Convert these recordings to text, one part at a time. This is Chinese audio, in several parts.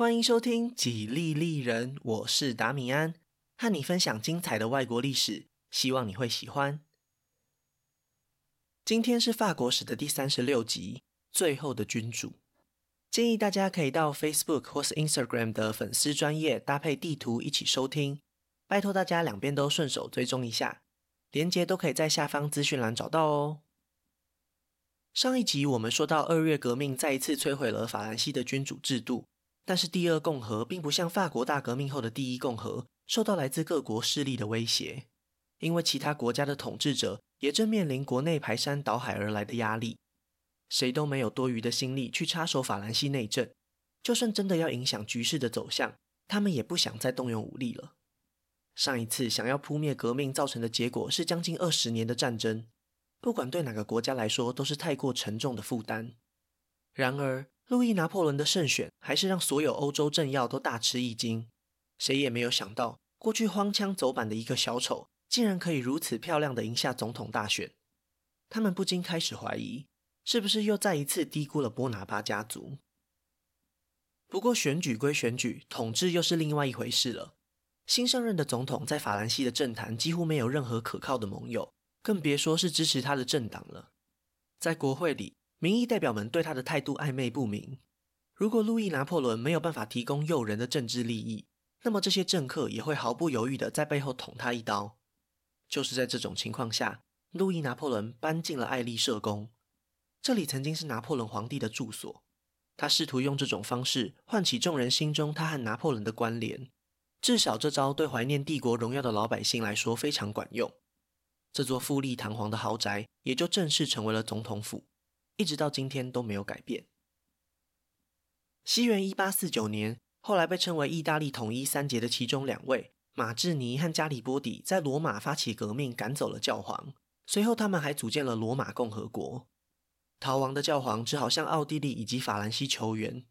欢迎收听《几利利人》，我是达米安，和你分享精彩的外国历史，希望你会喜欢。今天是法国史的第三十六集，最后的君主。建议大家可以到 Facebook 或是 Instagram 的粉丝专页搭配地图一起收听，拜托大家两边都顺手追踪一下，连接都可以在下方资讯栏找到哦。上一集我们说到，二月革命再一次摧毁了法兰西的君主制度，但是第二共和并不像法国大革命后的第一共和，受到来自各国势力的威胁，因为其他国家的统治者也正面临国内排山倒海而来的压力。谁都没有多余的心力去插手法兰西内政，就算真的要影响局势的走向，他们也不想再动用武力了。上一次想要扑灭革命造成的结果是将近二十年的战争，不管对哪个国家来说都是太过沉重的负担。然而，路易拿破仑的胜选还是让所有欧洲政要都大吃一惊，谁也没有想到，过去荒腔走板的一个小丑，竟然可以如此漂亮的赢下总统大选。他们不禁开始怀疑。是不是又再一次低估了波拿巴家族？不过选举归选举，统治又是另外一回事了。新上任的总统在法兰西的政坛几乎没有任何可靠的盟友，更别说是支持他的政党了。在国会里，民意代表们对他的态度暧昧不明。如果路易拿破仑没有办法提供诱人的政治利益，那么这些政客也会毫不犹豫地在背后捅他一刀。就是在这种情况下，路易拿破仑搬进了爱丽舍宫。这里曾经是拿破仑皇帝的住所，他试图用这种方式唤起众人心中他和拿破仑的关联。至少这招对怀念帝国荣耀的老百姓来说非常管用。这座富丽堂皇的豪宅也就正式成为了总统府，一直到今天都没有改变。西元一八四九年，后来被称为意大利统一三杰的其中两位马志尼和加里波底在罗马发起革命，赶走了教皇。随后，他们还组建了罗马共和国。逃亡的教皇只好向奥地利以及法兰西求援。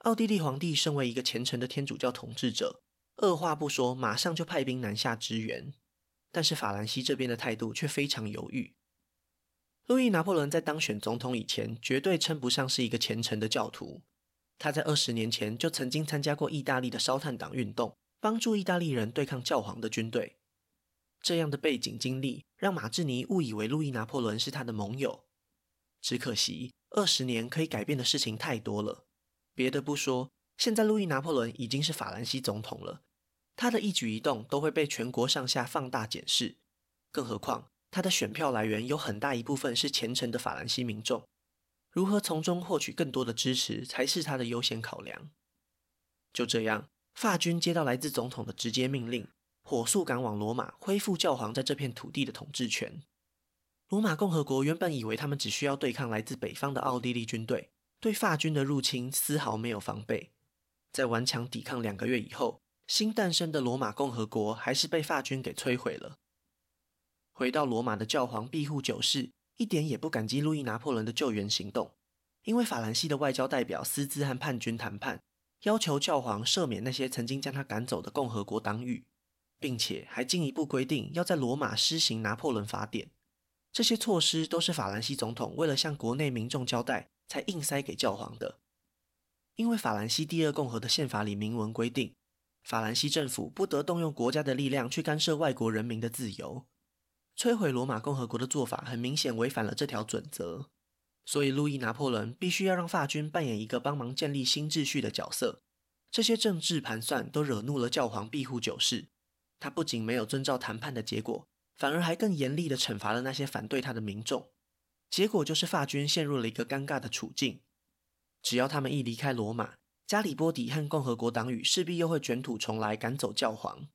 奥地利皇帝身为一个虔诚的天主教统治者，二话不说，马上就派兵南下支援。但是法兰西这边的态度却非常犹豫。路易拿破仑在当选总统以前，绝对称不上是一个虔诚的教徒。他在二十年前就曾经参加过意大利的烧炭党运动，帮助意大利人对抗教皇的军队。这样的背景经历，让马志尼误以为路易拿破仑是他的盟友。只可惜，二十年可以改变的事情太多了。别的不说，现在路易拿破仑已经是法兰西总统了，他的一举一动都会被全国上下放大检视。更何况，他的选票来源有很大一部分是虔诚的法兰西民众，如何从中获取更多的支持，才是他的优先考量。就这样，法军接到来自总统的直接命令，火速赶往罗马，恢复教皇在这片土地的统治权。罗马共和国原本以为他们只需要对抗来自北方的奥地利军队，对法军的入侵丝毫没有防备。在顽强抵抗两个月以后，新诞生的罗马共和国还是被法军给摧毁了。回到罗马的教皇庇护九世一点也不感激路易拿破仑的救援行动，因为法兰西的外交代表私自和叛军谈判，要求教皇赦免那些曾经将他赶走的共和国党羽，并且还进一步规定要在罗马施行拿破仑法典。这些措施都是法兰西总统为了向国内民众交代，才硬塞给教皇的。因为法兰西第二共和的宪法里明文规定，法兰西政府不得动用国家的力量去干涉外国人民的自由。摧毁罗马共和国的做法很明显违反了这条准则，所以路易拿破仑必须要让法军扮演一个帮忙建立新秩序的角色。这些政治盘算都惹怒了教皇庇护九世，他不仅没有遵照谈判的结果。反而还更严厉地惩罚了那些反对他的民众，结果就是法军陷入了一个尴尬的处境。只要他们一离开罗马，加里波底和共和国党羽势必又会卷土重来，赶走教皇。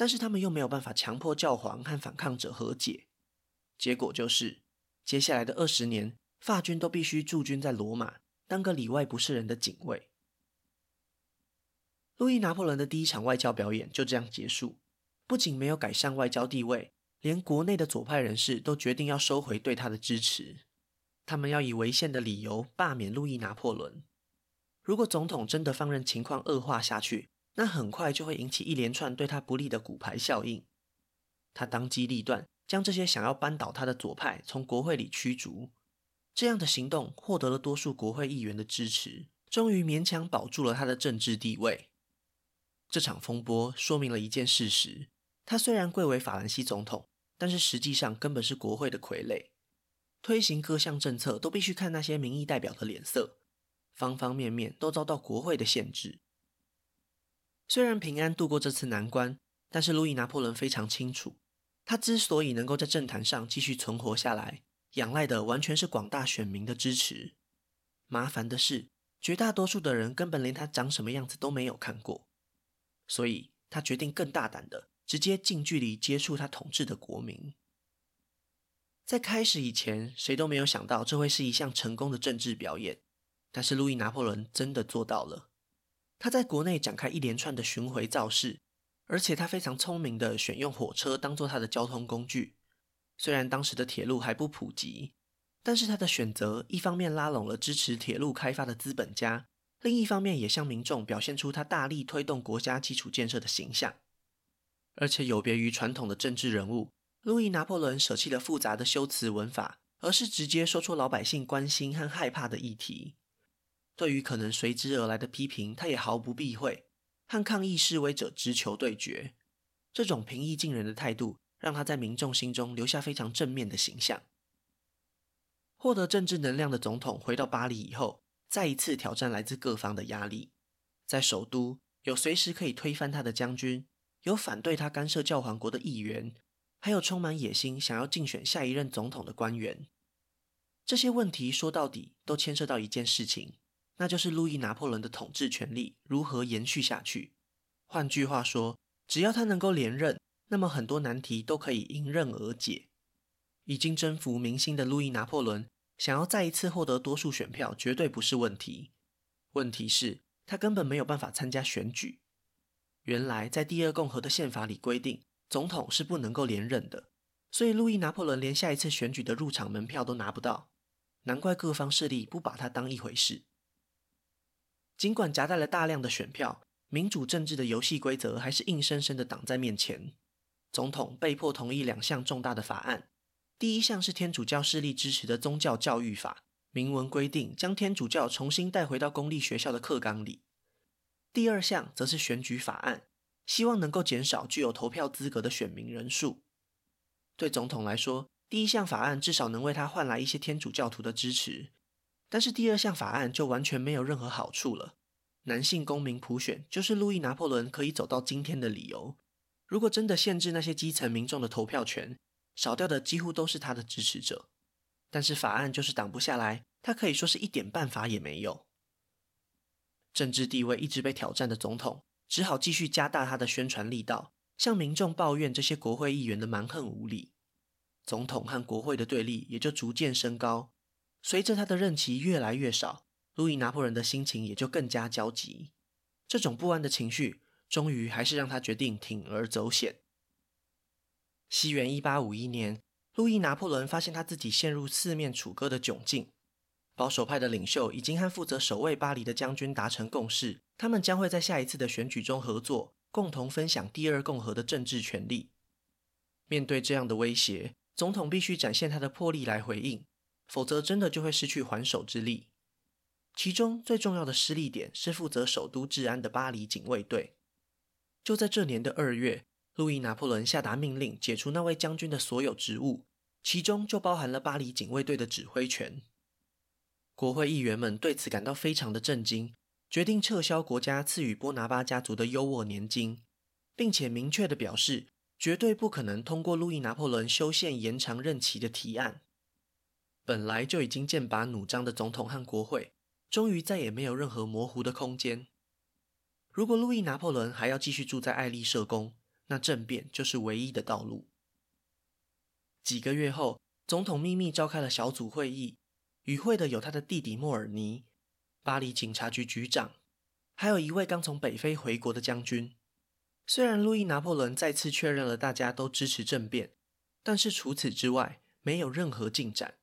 但是他们又没有办法强迫教皇和反抗者和解。结果就是，接下来的二十年，法军都必须驻军在罗马，当个里外不是人的警卫。路易拿破仑的第一场外交表演就这样结束，不仅没有改善外交地位。连国内的左派人士都决定要收回对他的支持，他们要以违宪的理由罢免路易拿破仑。如果总统真的放任情况恶化下去，那很快就会引起一连串对他不利的骨牌效应。他当机立断，将这些想要扳倒他的左派从国会里驱逐。这样的行动获得了多数国会议员的支持，终于勉强保住了他的政治地位。这场风波说明了一件事实：他虽然贵为法兰西总统，但是实际上根本是国会的傀儡，推行各项政策都必须看那些民意代表的脸色，方方面面都遭到国会的限制。虽然平安度过这次难关，但是路易拿破仑非常清楚，他之所以能够在政坛上继续存活下来，仰赖的完全是广大选民的支持。麻烦的是，绝大多数的人根本连他长什么样子都没有看过，所以他决定更大胆的，直接近距离接触他统治的国民。在开始以前，谁都没有想到这会是一项成功的政治表演，但是路易拿破仑真的做到了。他在国内展开一连串的巡回造势，而且他非常聪明的选用火车当做他的交通工具。虽然当时的铁路还不普及，但是他的选择一方面拉拢了支持铁路开发的资本家，另一方面也向民众表现出他大力推动国家基础建设的形象。而且有别于传统的政治人物，路易拿破仑舍弃了复杂的修辞文法，而是直接说出老百姓关心和害怕的议题。对于可能随之而来的批评，他也毫不避讳，和抗议示威者直球对决。这种平易近人的态度，让他在民众心中留下非常正面的形象。获得政治能量的总统回到巴黎以后，再一次挑战来自各方的压力。在首都，有随时可以推翻他的将军，有反对他干涉教皇国的议员，还有充满野心想要竞选下一任总统的官员。这些问题说到底都牵涉到一件事情，那就是路易拿破仑的统治权力如何延续下去。换句话说，只要他能够连任。那么很多难题都可以迎刃而解。已经征服民心的路易拿破仑，想要再一次获得多数选票，绝对不是问题。问题是，他根本没有办法参加选举。原来，在第二共和的宪法里规定，总统是不能够连任的，所以路易拿破仑连下一次选举的入场门票都拿不到。难怪各方势力不把他当一回事。尽管夹带了大量的选票，民主政治的游戏规则还是硬生生的挡在面前。总统被迫同意两项重大的法案，第一项是天主教势力支持的宗教教育法，明文规定将天主教重新带回到公立学校的课纲里；第二项则是选举法案，希望能够减少具有投票资格的选民人数。对总统来说，第一项法案至少能为他换来一些天主教徒的支持，但是第二项法案就完全没有任何好处了。男性公民普选就是路易拿破仑可以走到今天的理由。如果真的限制那些基层民众的投票权，少掉的几乎都是他的支持者。但是法案就是挡不下来，他可以说是一点办法也没有。政治地位一直被挑战的总统，只好继续加大他的宣传力道，向民众抱怨这些国会议员的蛮横无理。总统和国会的对立也就逐渐升高。随着他的任期越来越少，路易拿破仑的心情也就更加焦急。这种不安的情绪。终于还是让他决定铤而走险。西元一八五一年，路易拿破仑发现他自己陷入四面楚歌的窘境。保守派的领袖已经和负责守卫巴黎的将军达成共识，他们将会在下一次的选举中合作，共同分享第二共和的政治权力。面对这样的威胁，总统必须展现他的魄力来回应，否则真的就会失去还手之力。其中最重要的失利点是负责首都治安的巴黎警卫队。就在这年的二月，路易拿破仑下达命令，解除那位将军的所有职务，其中就包含了巴黎警卫队的指挥权。国会议员们对此感到非常的震惊，决定撤销国家赐予波拿巴家族的优渥年金，并且明确地表示，绝对不可能通过路易拿破仑修宪延长任期的提案。本来就已经剑拔弩张的总统和国会，终于再也没有任何模糊的空间。如果路易拿破仑还要继续住在爱丽舍宫，那政变就是唯一的道路。几个月后，总统秘密召开了小组会议，与会的有他的弟弟莫尔尼、巴黎警察局局长，还有一位刚从北非回国的将军。虽然路易拿破仑再次确认了大家都支持政变，但是除此之外没有任何进展。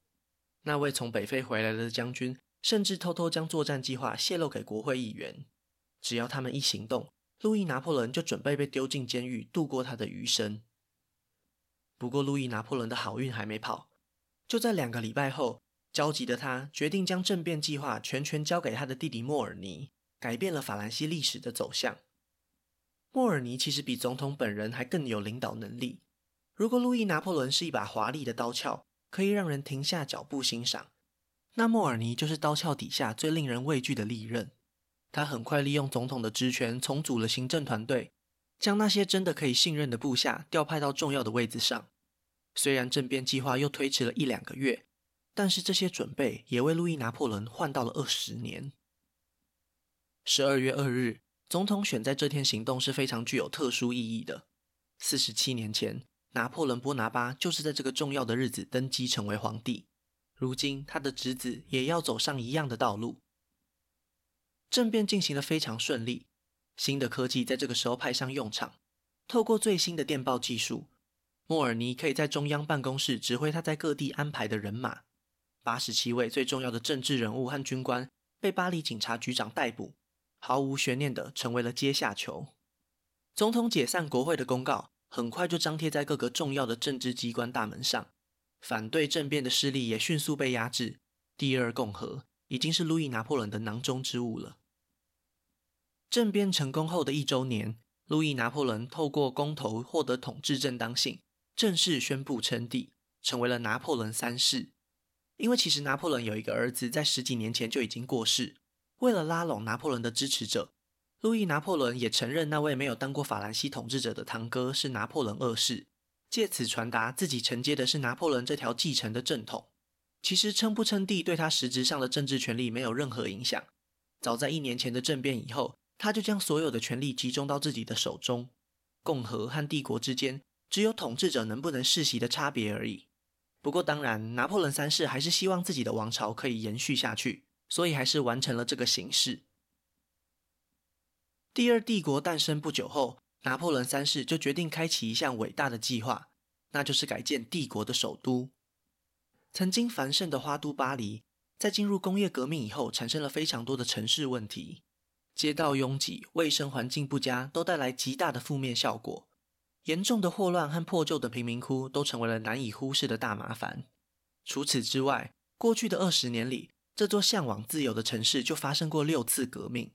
那位从北非回来的将军甚至偷偷将作战计划泄露给国会议员。只要他们一行动，路易拿破仑就准备被丢进监狱，度过他的余生。不过，路易拿破仑的好运还没跑。就在两个礼拜后，焦急的他决定将政变计划全权交给他的弟弟莫尔尼，改变了法兰西历史的走向。莫尔尼其实比总统本人还更有领导能力。如果路易拿破仑是一把华丽的刀鞘，可以让人停下脚步欣赏，那莫尔尼就是刀鞘底下最令人畏惧的利刃。他很快利用总统的职权，重组了行政团队，将那些真的可以信任的部下调派到重要的位子上。虽然政变计划又推迟了一两个月，但是这些准备也为路易拿破仑换到了二十年。十二月二日，总统选在这天行动是非常具有特殊意义的。四十七年前，拿破仑波拿巴就是在这个重要的日子登基成为皇帝。如今，他的侄子也要走上一样的道路。政变进行得非常顺利，新的科技在这个时候派上用场。透过最新的电报技术，莫尔尼可以在中央办公室指挥他在各地安排的人马。八十七位最重要的政治人物和军官被巴黎警察局长逮捕，毫无悬念地成为了阶下囚。总统解散国会的公告很快就张贴在各个重要的政治机关大门上，反对政变的势力也迅速被压制。第二共和。已经是路易拿破仑的囊中之物了。政变成功后的一周年，路易拿破仑透过公投获得统治正当性，正式宣布称帝，成为了拿破仑三世。因为其实拿破仑有一个儿子，在十几年前就已经过世。为了拉拢拿破仑的支持者，路易拿破仑也承认那位没有当过法兰西统治者的堂哥是拿破仑二世，借此传达自己承接的是拿破仑这条继承的正统。其实称不称帝对他实质上的政治权力没有任何影响。早在一年前的政变以后，他就将所有的权力集中到自己的手中。共和和帝国之间只有统治者能不能世袭的差别而已。不过当然，拿破仑三世还是希望自己的王朝可以延续下去，所以还是完成了这个形式。第二帝国诞生不久后，拿破仑三世就决定开启一项伟大的计划，那就是改建帝国的首都。曾经繁盛的花都巴黎，在进入工业革命以后，产生了非常多的城市问题，街道拥挤、卫生环境不佳，都带来极大的负面效果。严重的霍乱和破旧的贫民窟都成为了难以忽视的大麻烦。除此之外，过去的二十年里，这座向往自由的城市就发生过六次革命。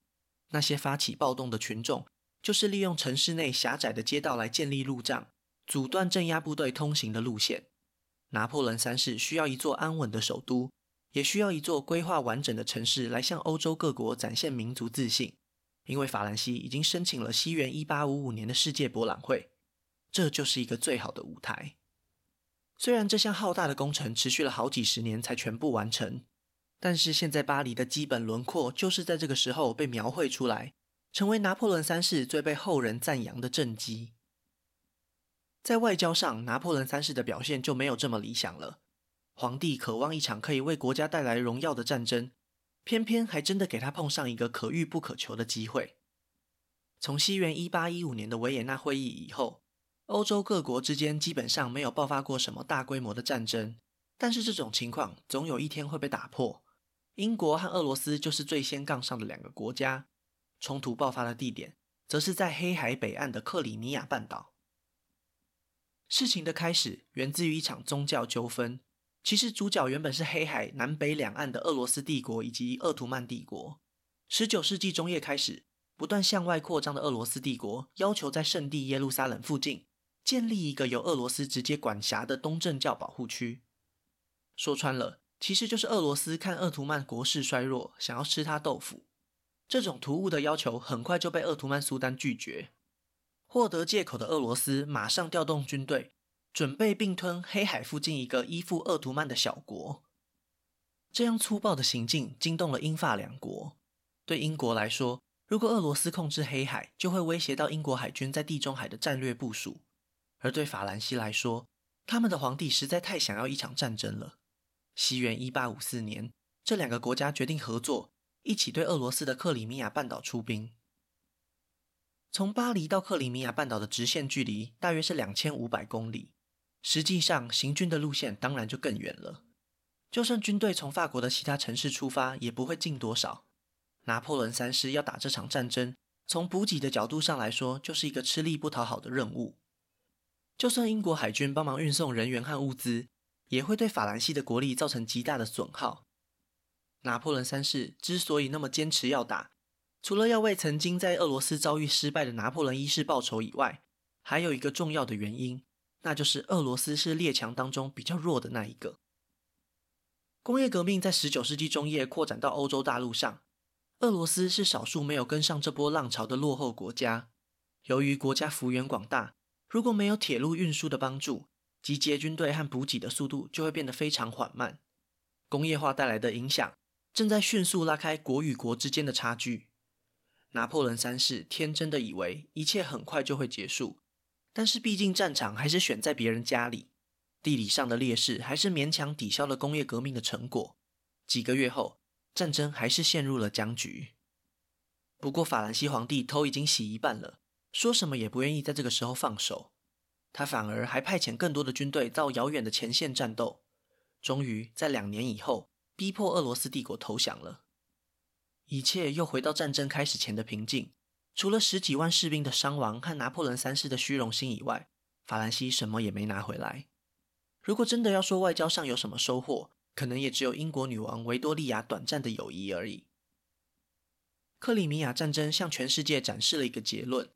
那些发起暴动的群众，就是利用城市内狭窄的街道来建立路障，阻断镇压部队通行的路线。拿破仑三世需要一座安稳的首都，也需要一座规划完整的城市来向欧洲各国展现民族自信。因为法兰西已经申请了西元一八五五年的世界博览会，这就是一个最好的舞台。虽然这项浩大的工程持续了好几十年才全部完成，但是现在巴黎的基本轮廓就是在这个时候被描绘出来，成为拿破仑三世最被后人赞扬的政绩。在外交上，拿破仑三世的表现就没有这么理想了。皇帝渴望一场可以为国家带来荣耀的战争，偏偏还真的给他碰上一个可遇不可求的机会。从西元一八一五年的维也纳会议以后，欧洲各国之间基本上没有爆发过什么大规模的战争，但是这种情况总有一天会被打破。英国和俄罗斯就是最先杠上的两个国家，冲突爆发的地点则是在黑海北岸的克里米亚半岛。事情的开始源自于一场宗教纠纷。其实主角原本是黑海南北两岸的俄罗斯帝国以及鄂图曼帝国。十九世纪中叶开始，不断向外扩张的俄罗斯帝国要求在圣地耶路撒冷附近建立一个由俄罗斯直接管辖的东正教保护区。说穿了，其实就是俄罗斯看鄂图曼国势衰弱，想要吃他豆腐。这种突兀的要求很快就被鄂图曼苏丹拒绝。获得借口的俄罗斯马上调动军队，准备并吞黑海附近一个依附鄂图曼的小国。这样粗暴的行径惊动了英法两国。对英国来说，如果俄罗斯控制黑海，就会威胁到英国海军在地中海的战略部署；而对法兰西来说，他们的皇帝实在太想要一场战争了。西元一八五四年，这两个国家决定合作，一起对俄罗斯的克里米亚半岛出兵。从巴黎到克里米亚半岛的直线距离大约是两千五百公里，实际上行军的路线当然就更远了。就算军队从法国的其他城市出发，也不会近多少。拿破仑三世要打这场战争，从补给的角度上来说，就是一个吃力不讨好的任务。就算英国海军帮忙运送人员和物资，也会对法兰西的国力造成极大的损耗。拿破仑三世之所以那么坚持要打，除了要为曾经在俄罗斯遭遇失败的拿破仑一世报仇以外，还有一个重要的原因，那就是俄罗斯是列强当中比较弱的那一个。工业革命在十九世纪中叶扩展到欧洲大陆上，俄罗斯是少数没有跟上这波浪潮的落后国家。由于国家幅员广大，如果没有铁路运输的帮助，集结军队和补给的速度就会变得非常缓慢。工业化带来的影响正在迅速拉开国与国之间的差距。拿破仑三世天真的以为一切很快就会结束，但是毕竟战场还是选在别人家里，地理上的劣势还是勉强抵消了工业革命的成果。几个月后，战争还是陷入了僵局。不过法兰西皇帝头已经洗一半了，说什么也不愿意在这个时候放手。他反而还派遣更多的军队到遥远的前线战斗，终于在两年以后逼迫俄罗斯帝国投降了。一切又回到战争开始前的平静，除了十几万士兵的伤亡和拿破仑三世的虚荣心以外，法兰西什么也没拿回来。如果真的要说外交上有什么收获，可能也只有英国女王维多利亚短暂的友谊而已。克里米亚战争向全世界展示了一个结论：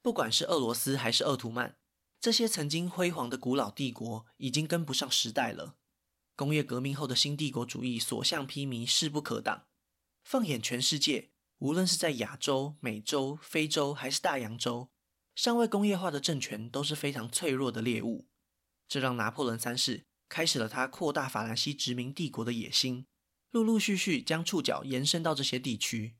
不管是俄罗斯还是鄂图曼。这些曾经辉煌的古老帝国已经跟不上时代了。工业革命后的新帝国主义所向披靡，势不可挡。放眼全世界，无论是在亚洲、美洲、非洲还是大洋洲，尚未工业化的政权都是非常脆弱的猎物。这让拿破仑三世开始了他扩大法兰西殖民帝国的野心，陆陆续续将触角延伸到这些地区。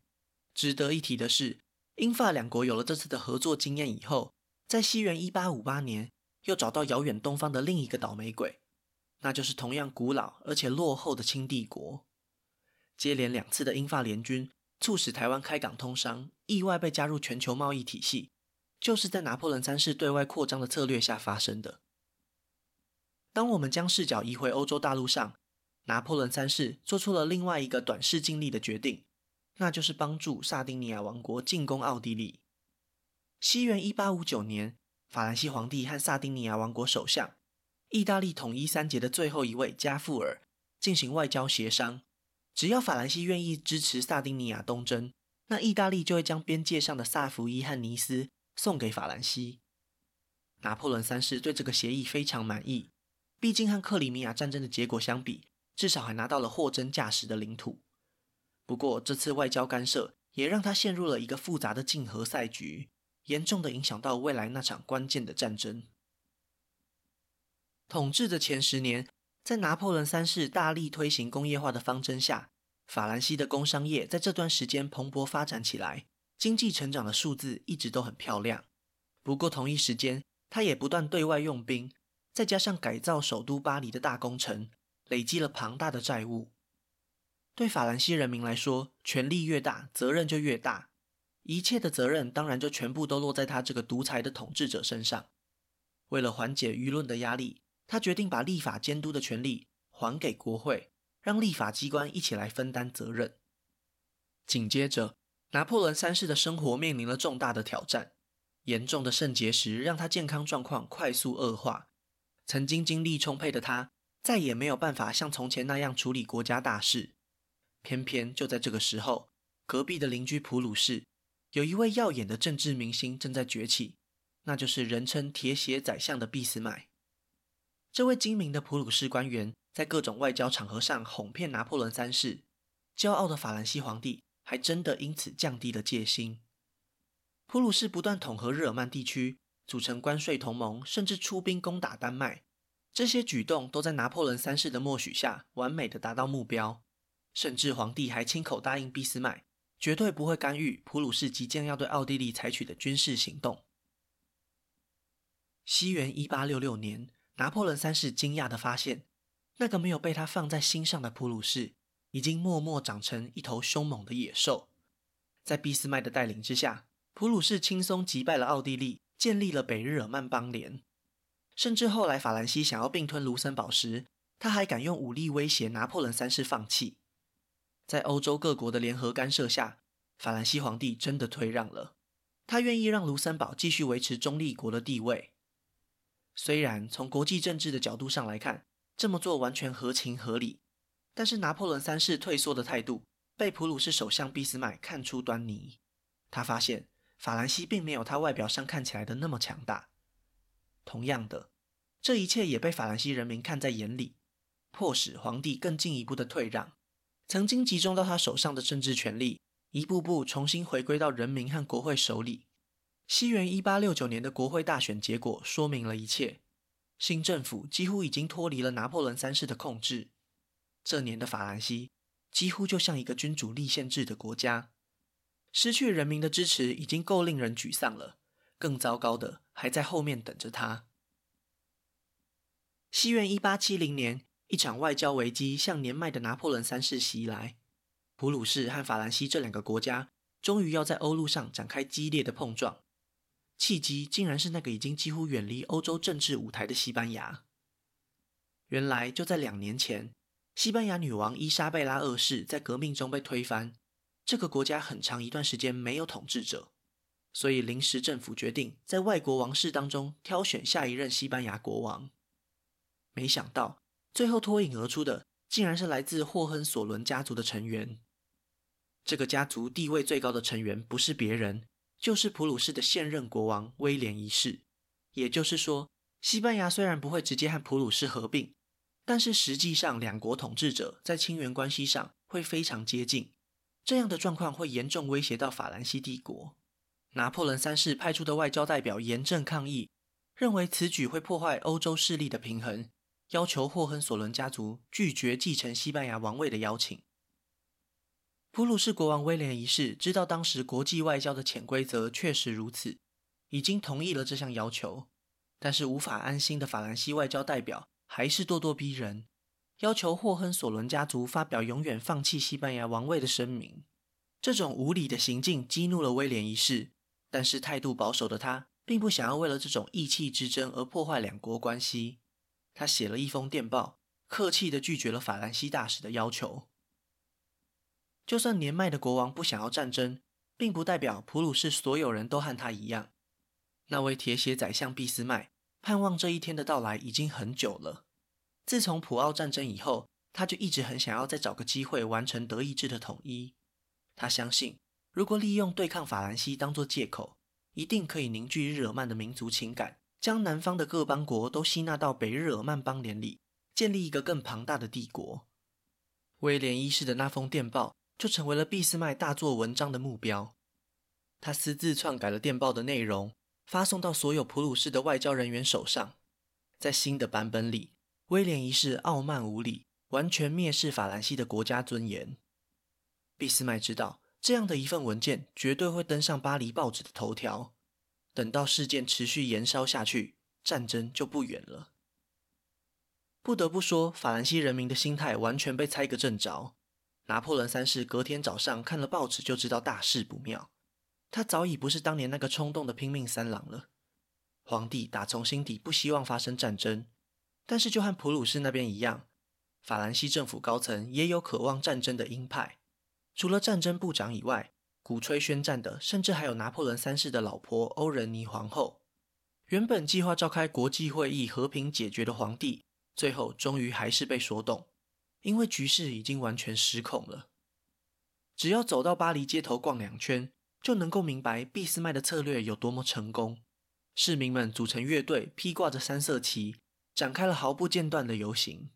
值得一提的是，英法两国有了这次的合作经验以后。在西元一八五八年，又找到遥远东方的另一个倒霉鬼，那就是同样古老而且落后的清帝国。接连两次的英法联军，促使台湾开港通商，意外被加入全球贸易体系，就是在拿破仑三世对外扩张的策略下发生的。当我们将视角移回欧洲大陆上，拿破仑三世做出了另外一个短视尽力的决定，那就是帮助萨丁尼亚王国进攻奥地利。西元一八五九年，法兰西皇帝和萨丁尼亚王国首相、意大利统一三杰的最后一位加富尔进行外交协商。只要法兰西愿意支持萨丁尼亚东征，那意大利就会将边界上的萨伏伊和尼斯送给法兰西。拿破仑三世对这个协议非常满意，毕竟和克里米亚战争的结果相比，至少还拿到了货真价实的领土。不过，这次外交干涉也让他陷入了一个复杂的竞合赛局。严重的影响到未来那场关键的战争。统治的前十年，在拿破仑三世大力推行工业化的方针下，法兰西的工商业在这段时间蓬勃发展起来，经济成长的数字一直都很漂亮。不过同一时间，他也不断对外用兵，再加上改造首都巴黎的大工程，累积了庞大的债务。对法兰西人民来说，权力越大，责任就越大。一切的责任当然就全部都落在他这个独裁的统治者身上。为了缓解舆论的压力，他决定把立法监督的权力还给国会，让立法机关一起来分担责任。紧接着，拿破仑三世的生活面临了重大的挑战，严重的肾结石让他健康状况快速恶化。曾经精力充沛的他，再也没有办法像从前那样处理国家大事。偏偏就在这个时候，隔壁的邻居普鲁士。有一位耀眼的政治明星正在崛起，那就是人称“铁血宰相”的俾斯麦。这位精明的普鲁士官员在各种外交场合上哄骗拿破仑三世，骄傲的法兰西皇帝还真的因此降低了戒心。普鲁士不断统合日耳曼地区，组成关税同盟，甚至出兵攻打丹麦。这些举动都在拿破仑三世的默许下，完美的达到目标。甚至皇帝还亲口答应俾斯麦。绝对不会干预普鲁士即将要对奥地利采取的军事行动。西元一八六六年，拿破仑三世惊讶地发现，那个没有被他放在心上的普鲁士，已经默默长成一头凶猛的野兽。在俾斯麦的带领之下，普鲁士轻松击败了奥地利，建立了北日耳曼邦联。甚至后来法兰西想要并吞卢森堡时，他还敢用武力威胁拿破仑三世放弃。在欧洲各国的联合干涉下，法兰西皇帝真的退让了。他愿意让卢森堡继续维持中立国的地位。虽然从国际政治的角度上来看，这么做完全合情合理。但是拿破仑三世退缩的态度被普鲁士首相俾斯麦看出端倪，他发现法兰西并没有他外表上看起来的那么强大。同样的，这一切也被法兰西人民看在眼里，迫使皇帝更进一步的退让。曾经集中到他手上的政治权力，一步步重新回归到人民和国会手里。西元一八六九年的国会大选结果说明了一切，新政府几乎已经脱离了拿破仑三世的控制。这年的法兰西几乎就像一个君主立宪制的国家，失去人民的支持已经够令人沮丧了，更糟糕的还在后面等着他。西元一八七零年。一场外交危机向年迈的拿破仑三世袭来，普鲁士和法兰西这两个国家终于要在欧陆上展开激烈的碰撞，契机竟然是那个已经几乎远离欧洲政治舞台的西班牙。原来就在两年前，西班牙女王伊莎贝拉二世在革命中被推翻，这个国家很长一段时间没有统治者，所以临时政府决定在外国王室当中挑选下一任西班牙国王。没想到。最后脱颖而出的，竟然是来自霍亨索伦家族的成员。这个家族地位最高的成员不是别人，就是普鲁士的现任国王威廉一世。也就是说，西班牙虽然不会直接和普鲁士合并，但是实际上两国统治者在亲缘关系上会非常接近。这样的状况会严重威胁到法兰西帝国。拿破仑三世派出的外交代表严正抗议，认为此举会破坏欧洲势力的平衡。要求霍亨索伦家族拒绝继承西班牙王位的邀请。普鲁士国王威廉一世知道当时国际外交的潜规则确实如此，已经同意了这项要求，但是无法安心的法兰西外交代表还是咄咄逼人，要求霍亨索伦家族发表永远放弃西班牙王位的声明。这种无理的行径激怒了威廉一世，但是态度保守的他并不想要为了这种意气之争而破坏两国关系。他写了一封电报，客气地拒绝了法兰西大使的要求。就算年迈的国王不想要战争，并不代表普鲁士所有人都和他一样。那位铁血宰相俾斯麦盼望这一天的到来已经很久了。自从普奥战争以后，他就一直很想要再找个机会完成德意志的统一。他相信，如果利用对抗法兰西当作借口，一定可以凝聚日耳曼的民族情感。将南方的各邦国都吸纳到北日耳曼邦联里，建立一个更庞大的帝国。威廉一世的那封电报就成为了俾斯麦大做文章的目标。他私自篡改了电报的内容，发送到所有普鲁士的外交人员手上。在新的版本里，威廉一世傲慢无礼，完全蔑视法兰西的国家尊严。俾斯麦知道，这样的一份文件绝对会登上巴黎报纸的头条。等到事件持续延烧下去，战争就不远了。不得不说，法兰西人民的心态完全被猜个正着。拿破仑三世隔天早上看了报纸，就知道大事不妙。他早已不是当年那个冲动的拼命三郎了。皇帝打从心底不希望发生战争，但是就和普鲁士那边一样，法兰西政府高层也有渴望战争的鹰派。除了战争部长以外，鼓吹宣战的，甚至还有拿破仑三世的老婆欧仁妮皇后。原本计划召开国际会议和平解决的皇帝，最后终于还是被说动，因为局势已经完全失控了。只要走到巴黎街头逛两圈，就能够明白俾斯麦的策略有多么成功。市民们组成乐队，披挂着三色旗，展开了毫不间断的游行。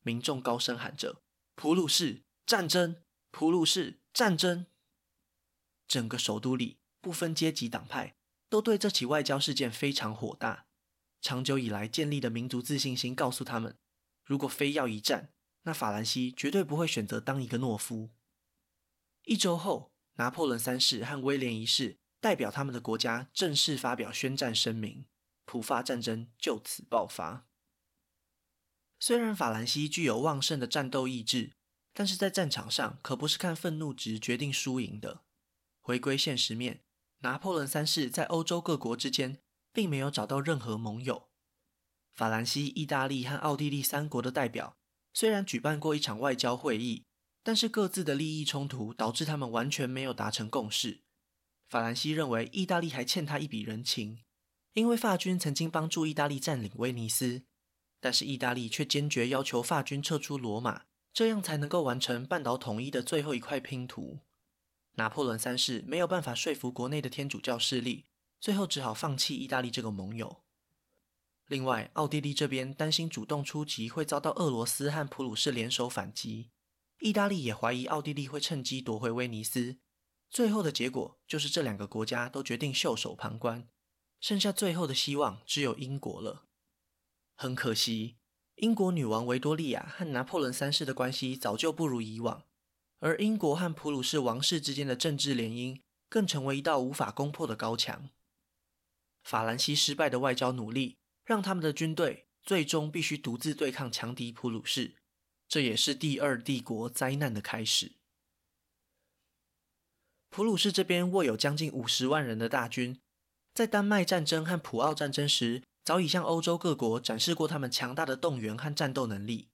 民众高声喊着：“普鲁士战争！普鲁士战争！”整个首都里，不分阶级党派，都对这起外交事件非常火大。长久以来建立的民族自信心告诉他们，如果非要一战，那法兰西绝对不会选择当一个懦夫。一周后，拿破仑三世和威廉一世代表他们的国家正式发表宣战声明，普法战争就此爆发。虽然法兰西具有旺盛的战斗意志，但是在战场上可不是看愤怒值决定输赢的。回归现实面，拿破仑三世在欧洲各国之间并没有找到任何盟友。法兰西、意大利和奥地利三国的代表虽然举办过一场外交会议，但是各自的利益冲突导致他们完全没有达成共识。法兰西认为意大利还欠他一笔人情，因为法军曾经帮助意大利占领威尼斯，但是意大利却坚决要求法军撤出罗马，这样才能够完成半岛统一的最后一块拼图。拿破仑三世没有办法说服国内的天主教势力，最后只好放弃意大利这个盟友。另外，奥地利这边担心主动出击会遭到俄罗斯和普鲁士联手反击，意大利也怀疑奥地利会趁机夺回威尼斯。最后的结果就是这两个国家都决定袖手旁观，剩下最后的希望只有英国了。很可惜，英国女王维多利亚和拿破仑三世的关系早就不如以往，而英国和普鲁士王室之间的政治联姻更成为一道无法攻破的高墙。法兰西失败的外交努力，让他们的军队最终必须独自对抗强敌普鲁士，这也是第二帝国灾难的开始。普鲁士这边握有将近五十万人的大军，在丹麦战争和普奥战争时，早已向欧洲各国展示过他们强大的动员和战斗能力。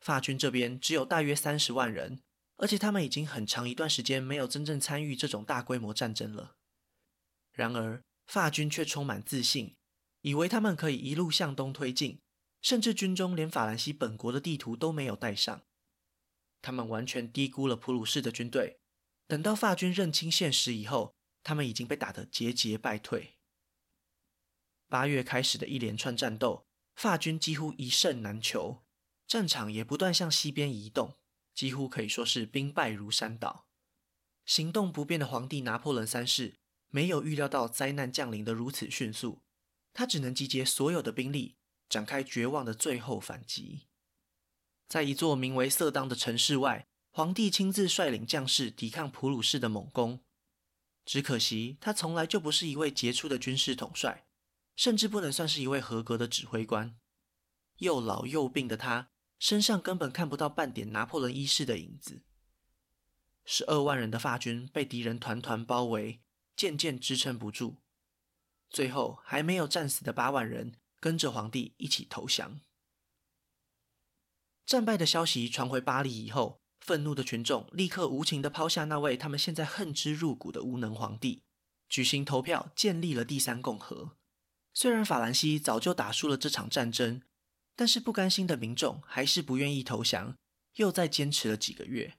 法军这边只有大约三十万人，而且他们已经很长一段时间没有真正参与这种大规模战争了。然而，法军却充满自信。以为他们可以一路向东推进，甚至军中连法兰西本国的地图都没有带上。他们完全低估了普鲁士的军队。等到法军认清现实以后，他们已经被打得节节败退。八月开始的一连串战斗，法军几乎一胜难求，战场也不断向西边移动，几乎可以说是兵败如山倒。行动不便的皇帝拿破仑三世没有预料到灾难降临得如此迅速。他只能集结所有的兵力，展开绝望的最后反击。在一座名为色当的城市外，皇帝亲自率领将士抵抗普鲁士的猛攻。只可惜，他从来就不是一位杰出的军事统帅，甚至不能算是一位合格的指挥官。又老又病的他，身上根本看不到半点拿破仑一世的影子。十二万人的法军被敌人团团包围，渐渐支撑不住。最后，还没有战死的八万人跟着皇帝一起投降。战败的消息传回巴黎以后，愤怒的群众立刻无情地抛下那位他们现在恨之入骨的无能皇帝，举行投票建立了第三共和。虽然法兰西早就打输了这场战争，但是不甘心的民众还是不愿意投降，又再坚持了几个月。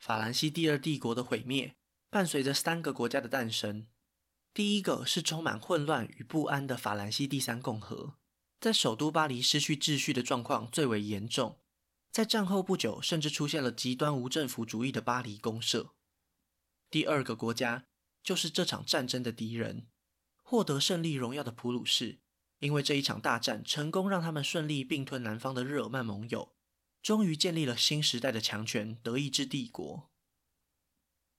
法兰西第二帝国的毁灭，伴随着三个国家的诞生。第一个是充满混乱与不安的法兰西第三共和，在首都巴黎失去秩序的状况最为严重。在战后不久，甚至出现了极端无政府主义的巴黎公社。第二个国家就是这场战争的敌人，获得胜利荣耀的普鲁士，因为这一场大战成功让他们顺利并吞南方的日耳曼盟友，终于建立了新时代的强权——德意志帝国。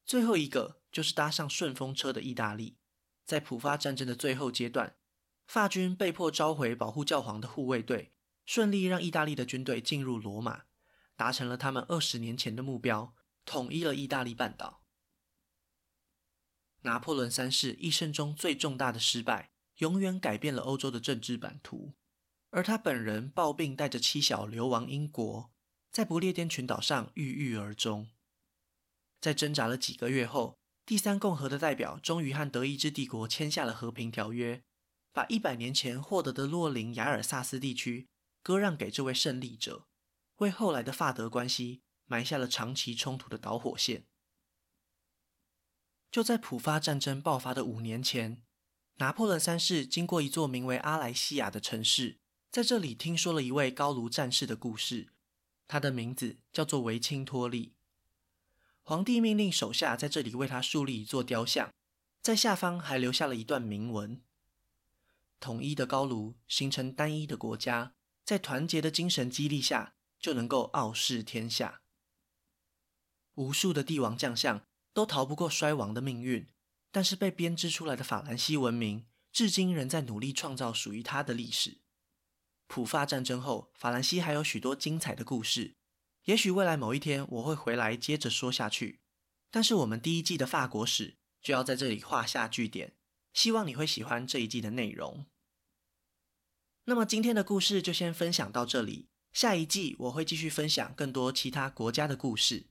最后一个就是搭上顺风车的意大利。在普法战争的最后阶段，法军被迫召回保护教皇的护卫队，顺利让意大利的军队进入罗马，达成了他们二十年前的目标，统一了意大利半岛。拿破仑三世一生中最重大的失败，永远改变了欧洲的政治版图，而他本人抱病带着妻小流亡英国，在不列颠群岛上郁郁而终。在挣扎了几个月后，第三共和的代表终于和德意志帝国签下了和平条约，把一百年前获得的洛林雅尔萨斯地区割让给这位胜利者，为后来的法德关系埋下了长期冲突的导火线。就在普法战争爆发的五年前，拿破仑三世经过一座名为阿莱西亚的城市，在这里听说了一位高卢战士的故事，他的名字叫做维钦托利。皇帝命令手下在这里为他树立一座雕像，在下方还留下了一段铭文：“统一的高卢形成单一的国家，在团结的精神激励下，就能够傲视天下。”无数的帝王将相都逃不过衰亡的命运，但是被编织出来的法兰西文明，至今仍在努力创造属于它的历史。普法战争后，法兰西还有许多精彩的故事。也许未来某一天我会回来接着说下去，但是我们第一季的法国史就要在这里画下句点。希望你会喜欢这一季的内容。那么今天的故事就先分享到这里，下一季我会继续分享更多其他国家的故事。